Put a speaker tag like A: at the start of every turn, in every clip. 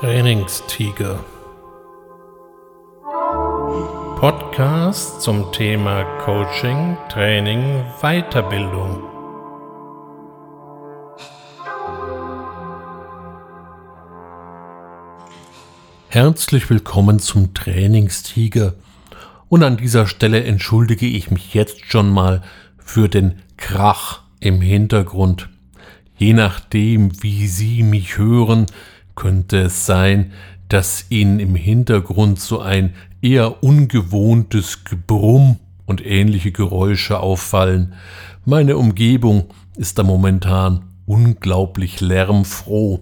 A: Trainingstiger. Podcast zum Thema Coaching, Training, Weiterbildung. Herzlich willkommen zum Trainingstiger. Und an dieser Stelle entschuldige ich mich jetzt schon mal für den Krach im Hintergrund. Je nachdem, wie Sie mich hören, könnte es sein, dass Ihnen im Hintergrund so ein eher ungewohntes Gebrumm und ähnliche Geräusche auffallen. Meine Umgebung ist da momentan unglaublich lärmfroh.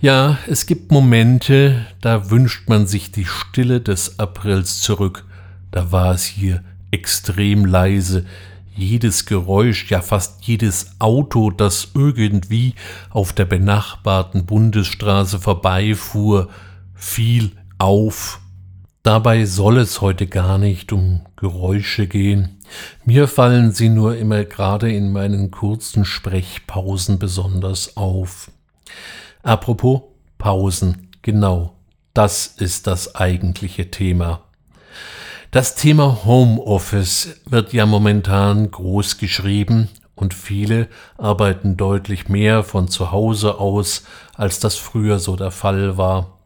A: Ja, es gibt Momente, da wünscht man sich die Stille des Aprils zurück. Da war es hier extrem leise, jedes Geräusch, ja fast jedes Auto, das irgendwie auf der benachbarten Bundesstraße vorbeifuhr, fiel auf. Dabei soll es heute gar nicht um Geräusche gehen. Mir fallen sie nur immer gerade in meinen kurzen Sprechpausen besonders auf. Apropos Pausen, genau, das ist das eigentliche Thema. Das Thema Homeoffice wird ja momentan groß geschrieben und viele arbeiten deutlich mehr von zu Hause aus, als das früher so der Fall war.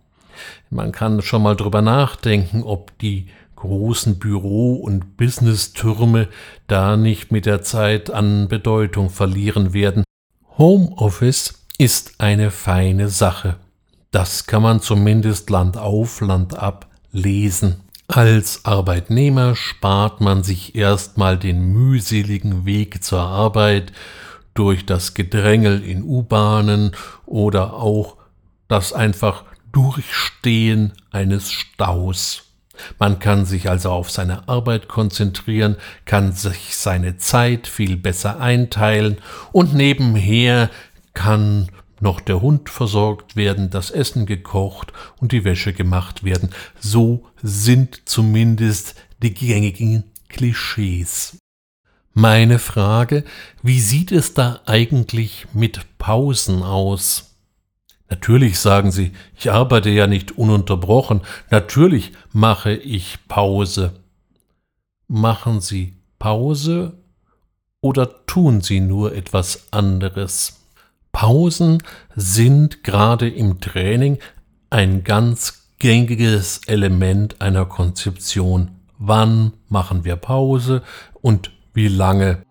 A: Man kann schon mal drüber nachdenken, ob die großen Büro- und Business-Türme da nicht mit der Zeit an Bedeutung verlieren werden. Homeoffice ist eine feine Sache. Das kann man zumindest Land auf, Land ab lesen. Als Arbeitnehmer spart man sich erstmal den mühseligen Weg zur Arbeit durch das Gedrängel in U-Bahnen oder auch das einfach Durchstehen eines Staus. Man kann sich also auf seine Arbeit konzentrieren, kann sich seine Zeit viel besser einteilen und nebenher kann noch der Hund versorgt werden, das Essen gekocht und die Wäsche gemacht werden. So sind zumindest die gängigen Klischees. Meine Frage, wie sieht es da eigentlich mit Pausen aus? Natürlich sagen Sie, ich arbeite ja nicht ununterbrochen, natürlich mache ich Pause. Machen Sie Pause oder tun Sie nur etwas anderes? Pausen sind gerade im Training ein ganz gängiges Element einer Konzeption. Wann machen wir Pause und wie lange?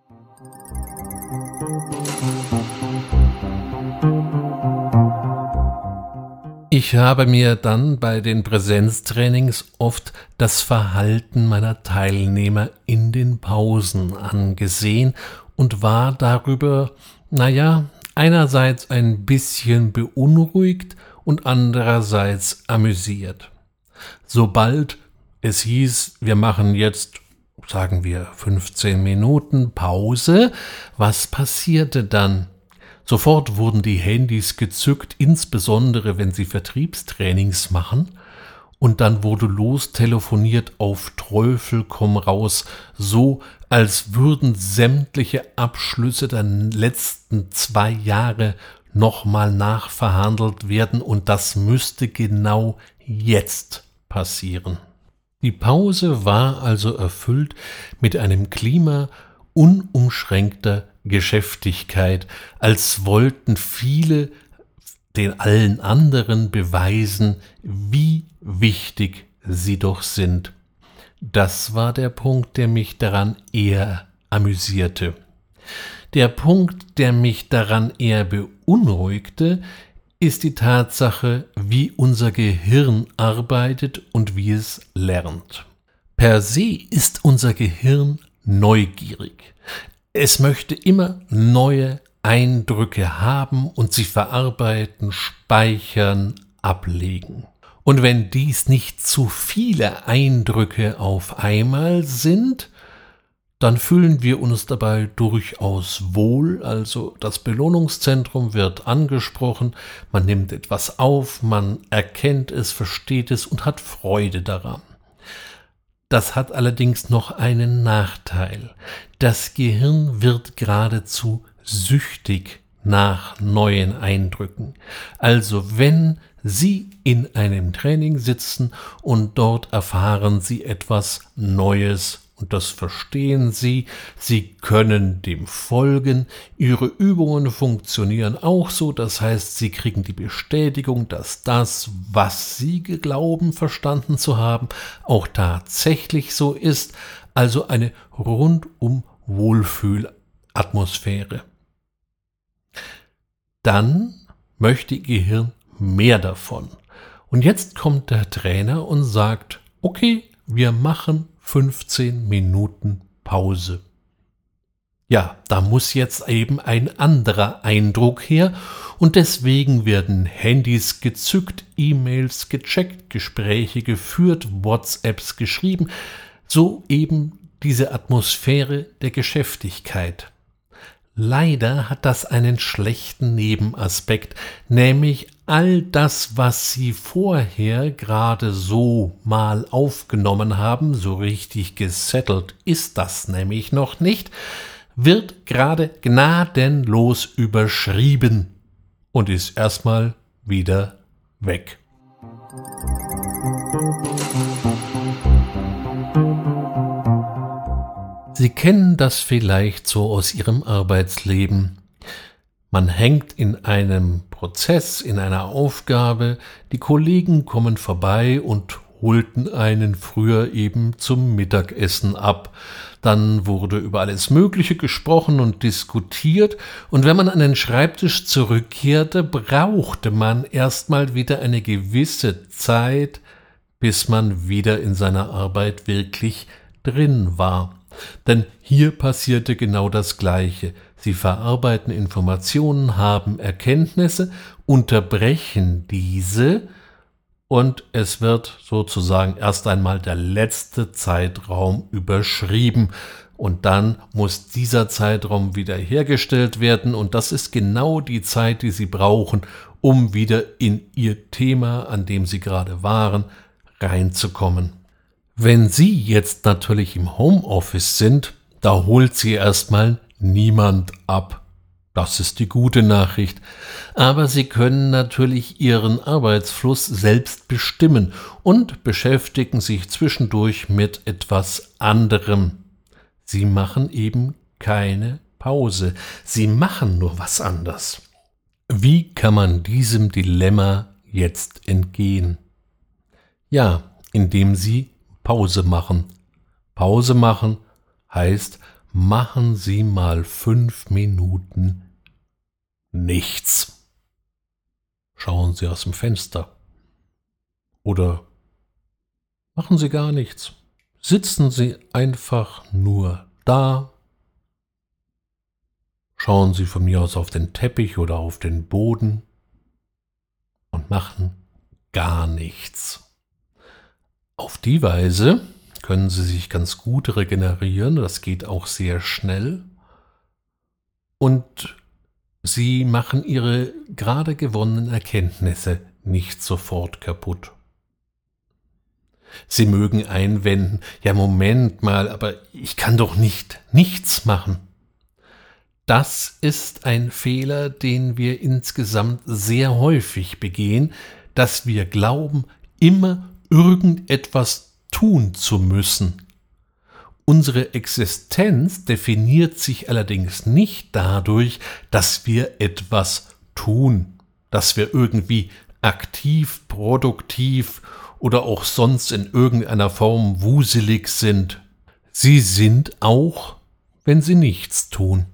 A: Ich habe mir dann bei den Präsenztrainings oft das Verhalten meiner Teilnehmer in den Pausen angesehen und war darüber, naja, einerseits ein bisschen beunruhigt und andererseits amüsiert. Sobald es hieß, wir machen jetzt, sagen wir, 15 Minuten Pause, was passierte dann? Sofort wurden die Handys gezückt, insbesondere wenn sie Vertriebstrainings machen, und dann wurde lostelefoniert auf Teufel komm raus, so als würden sämtliche Abschlüsse der letzten zwei Jahre nochmal nachverhandelt werden. Und das müsste genau jetzt passieren. Die Pause war also erfüllt mit einem Klima unumschränkter Geschäftigkeit, als wollten viele den allen anderen beweisen, wie wichtig sie doch sind. Das war der Punkt, der mich daran eher amüsierte. Der Punkt, der mich daran eher beunruhigte, ist die Tatsache, wie unser Gehirn arbeitet und wie es lernt. Per se ist unser Gehirn neugierig. Es möchte immer neue Eindrücke haben und sie verarbeiten, speichern, ablegen. Und wenn dies nicht zu viele Eindrücke auf einmal sind, dann fühlen wir uns dabei durchaus wohl, also das Belohnungszentrum wird angesprochen, man nimmt etwas auf, man erkennt es, versteht es und hat Freude daran. Das hat allerdings noch einen Nachteil. Das Gehirn wird geradezu süchtig nach neuen Eindrücken. Also wenn Sie in einem Training sitzen und dort erfahren Sie etwas Neues und das verstehen Sie. Sie können dem folgen. Ihre Übungen funktionieren auch so. Das heißt, Sie kriegen die Bestätigung, dass das, was Sie glauben verstanden zu haben, auch tatsächlich so ist. Also eine rundum Wohlfühlatmosphäre. Dann möchte Ihr Gehirn mehr davon. Und jetzt kommt der Trainer und sagt, okay, wir machen 15 Minuten Pause. Ja, da muss jetzt eben ein anderer Eindruck her und deswegen werden Handys gezückt, E-Mails gecheckt, Gespräche geführt, WhatsApps geschrieben, so eben diese Atmosphäre der Geschäftigkeit. Leider hat das einen schlechten Nebenaspekt, nämlich all das, was Sie vorher gerade so mal aufgenommen haben, so richtig gesettelt ist das nämlich noch nicht, wird gerade gnadenlos überschrieben und ist erstmal wieder weg. Sie kennen das vielleicht so aus Ihrem Arbeitsleben. Man hängt in einem Prozess, in einer Aufgabe, die Kollegen kommen vorbei und holten einen früher eben zum Mittagessen ab. Dann wurde über alles Mögliche gesprochen und diskutiert, und wenn man an den Schreibtisch zurückkehrte, brauchte man erstmal wieder eine gewisse Zeit, bis man wieder in seiner Arbeit wirklich drin war. Denn hier passierte genau das Gleiche. Sie verarbeiten Informationen, haben Erkenntnisse, unterbrechen diese und es wird sozusagen erst einmal der letzte Zeitraum überschrieben. Und dann muss dieser Zeitraum wieder hergestellt werden und das ist genau die Zeit, die Sie brauchen, um wieder in Ihr Thema, an dem Sie gerade waren, reinzukommen. Wenn Sie jetzt natürlich im Homeoffice sind, da holt Sie erstmal niemand ab. Das ist die gute Nachricht. Aber Sie können natürlich Ihren Arbeitsfluss selbst bestimmen und beschäftigen sich zwischendurch mit etwas anderem. Sie machen eben keine Pause. Sie machen nur was anders. Wie kann man diesem Dilemma jetzt entgehen? Ja, indem Sie Pause machen. Pause machen heißt, machen Sie mal fünf Minuten nichts. Schauen Sie aus dem Fenster. Oder machen Sie gar nichts. Sitzen Sie einfach nur da. Schauen Sie von mir aus auf den Teppich oder auf den Boden und machen gar nichts. Auf die Weise können sie sich ganz gut regenerieren, das geht auch sehr schnell. Und sie machen ihre gerade gewonnenen Erkenntnisse nicht sofort kaputt. Sie mögen einwenden, ja Moment mal, aber ich kann doch nicht nichts machen. Das ist ein Fehler, den wir insgesamt sehr häufig begehen, dass wir glauben, immer irgendetwas tun zu müssen. Unsere Existenz definiert sich allerdings nicht dadurch, dass wir etwas tun, dass wir irgendwie aktiv, produktiv oder auch sonst in irgendeiner Form wuselig sind. Sie sind auch, wenn sie nichts tun.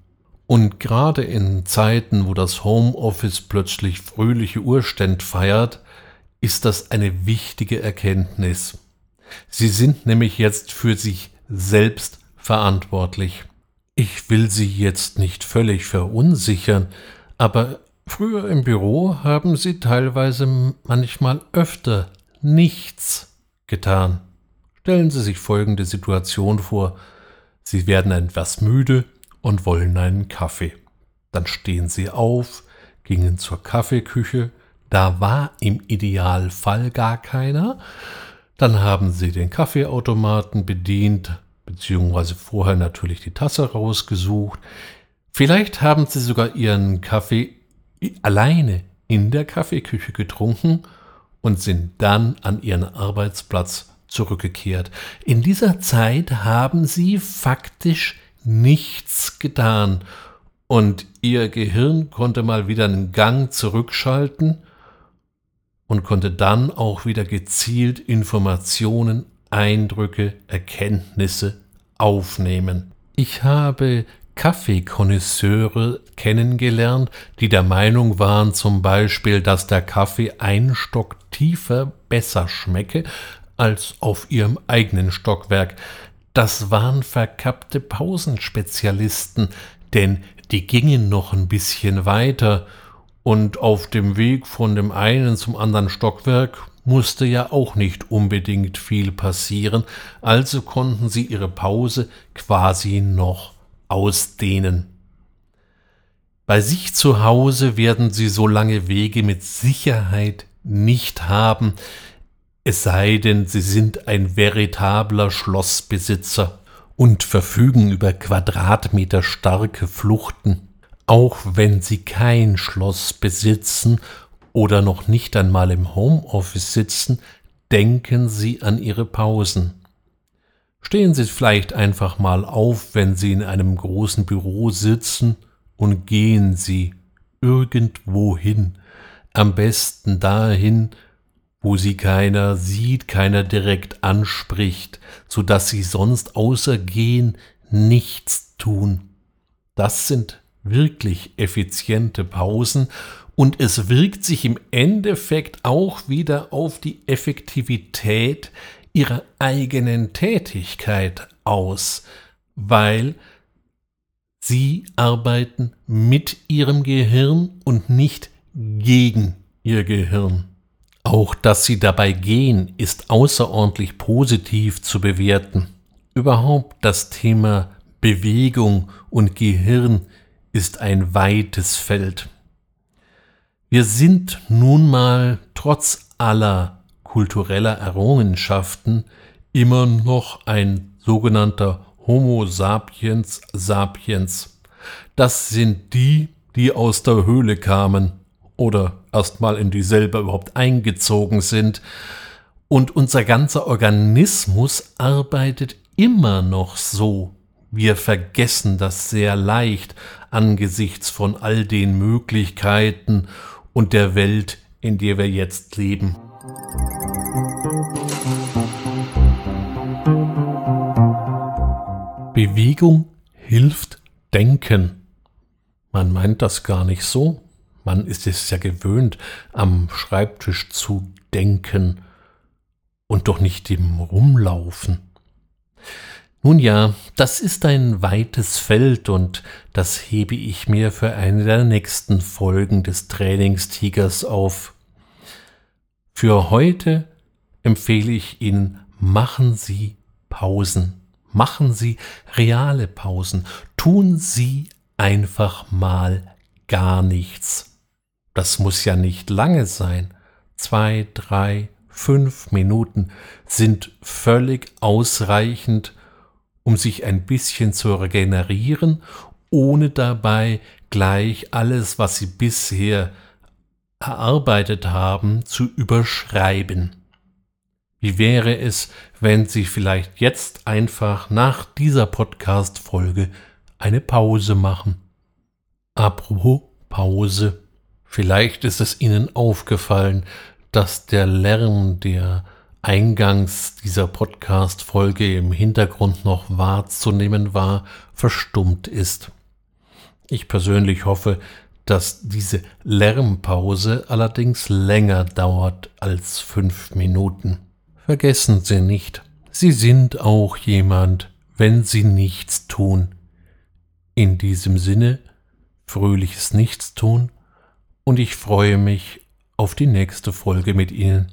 A: Und gerade in Zeiten, wo das Homeoffice plötzlich fröhliche Urständ feiert, ist das eine wichtige Erkenntnis. Sie sind nämlich jetzt für sich selbst verantwortlich. Ich will Sie jetzt nicht völlig verunsichern, aber früher im Büro haben Sie teilweise manchmal öfter nichts getan. Stellen Sie sich folgende Situation vor. Sie werden etwas müde und wollen einen Kaffee. Dann stehen Sie auf, gingen zur Kaffeeküche, da war im Idealfall gar keiner. Dann haben sie den Kaffeeautomaten bedient, beziehungsweise vorher natürlich die Tasse rausgesucht. Vielleicht haben sie sogar ihren Kaffee alleine in der Kaffeeküche getrunken und sind dann an ihren Arbeitsplatz zurückgekehrt. In dieser Zeit haben sie faktisch nichts getan und ihr Gehirn konnte mal wieder einen Gang zurückschalten und konnte dann auch wieder gezielt Informationen, Eindrücke, Erkenntnisse aufnehmen. Ich habe Kaffeekonnoisseure kennengelernt, die der Meinung waren zum Beispiel, dass der Kaffee ein Stock tiefer besser schmecke als auf ihrem eigenen Stockwerk. Das waren verkappte Pausenspezialisten, denn die gingen noch ein bisschen weiter, und auf dem Weg von dem einen zum anderen Stockwerk musste ja auch nicht unbedingt viel passieren, also konnten sie ihre Pause quasi noch ausdehnen. Bei sich zu Hause werden sie so lange Wege mit Sicherheit nicht haben, es sei denn, sie sind ein veritabler Schlossbesitzer und verfügen über Quadratmeter starke Fluchten, auch wenn sie kein Schloss besitzen oder noch nicht einmal im Homeoffice sitzen, denken Sie an Ihre Pausen. Stehen Sie vielleicht einfach mal auf, wenn Sie in einem großen Büro sitzen und gehen Sie irgendwo hin, am besten dahin, wo Sie keiner sieht, keiner direkt anspricht, so dass Sie sonst außer gehen nichts tun. Das sind wirklich effiziente Pausen und es wirkt sich im Endeffekt auch wieder auf die Effektivität ihrer eigenen Tätigkeit aus, weil sie arbeiten mit ihrem Gehirn und nicht gegen ihr Gehirn. Auch dass sie dabei gehen, ist außerordentlich positiv zu bewerten. Überhaupt das Thema Bewegung und Gehirn ist ein weites Feld. Wir sind nun mal trotz aller kultureller Errungenschaften immer noch ein sogenannter Homo sapiens sapiens. Das sind die, die aus der Höhle kamen oder erstmal in dieselbe überhaupt eingezogen sind. Und unser ganzer Organismus arbeitet immer noch so. Wir vergessen das sehr leicht angesichts von all den Möglichkeiten und der Welt, in der wir jetzt leben. Bewegung hilft Denken. Man meint das gar nicht so. Man ist es ja gewöhnt, am Schreibtisch zu denken und doch nicht im Rumlaufen. Nun ja, das ist ein weites Feld und das hebe ich mir für eine der nächsten Folgen des Trainingstigers auf. Für heute empfehle ich Ihnen, machen Sie Pausen. Machen Sie reale Pausen. Tun Sie einfach mal gar nichts. Das muss ja nicht lange sein. Zwei, drei, fünf Minuten sind völlig ausreichend, um sich ein bisschen zu regenerieren, ohne dabei gleich alles, was sie bisher erarbeitet haben, zu überschreiben. Wie wäre es, wenn Sie vielleicht jetzt einfach nach dieser Podcast-Folge eine Pause machen? Apropos Pause. Vielleicht ist es Ihnen aufgefallen, dass der Lärm, der eingangs dieser Podcast-Folge im Hintergrund noch wahrzunehmen war, verstummt ist. Ich persönlich hoffe, dass diese Lärmpause allerdings länger dauert als fünf Minuten. Vergessen Sie nicht, Sie sind auch jemand, wenn Sie nichts tun. In diesem Sinne, fröhliches Nichtstun und ich freue mich auf die nächste Folge mit Ihnen.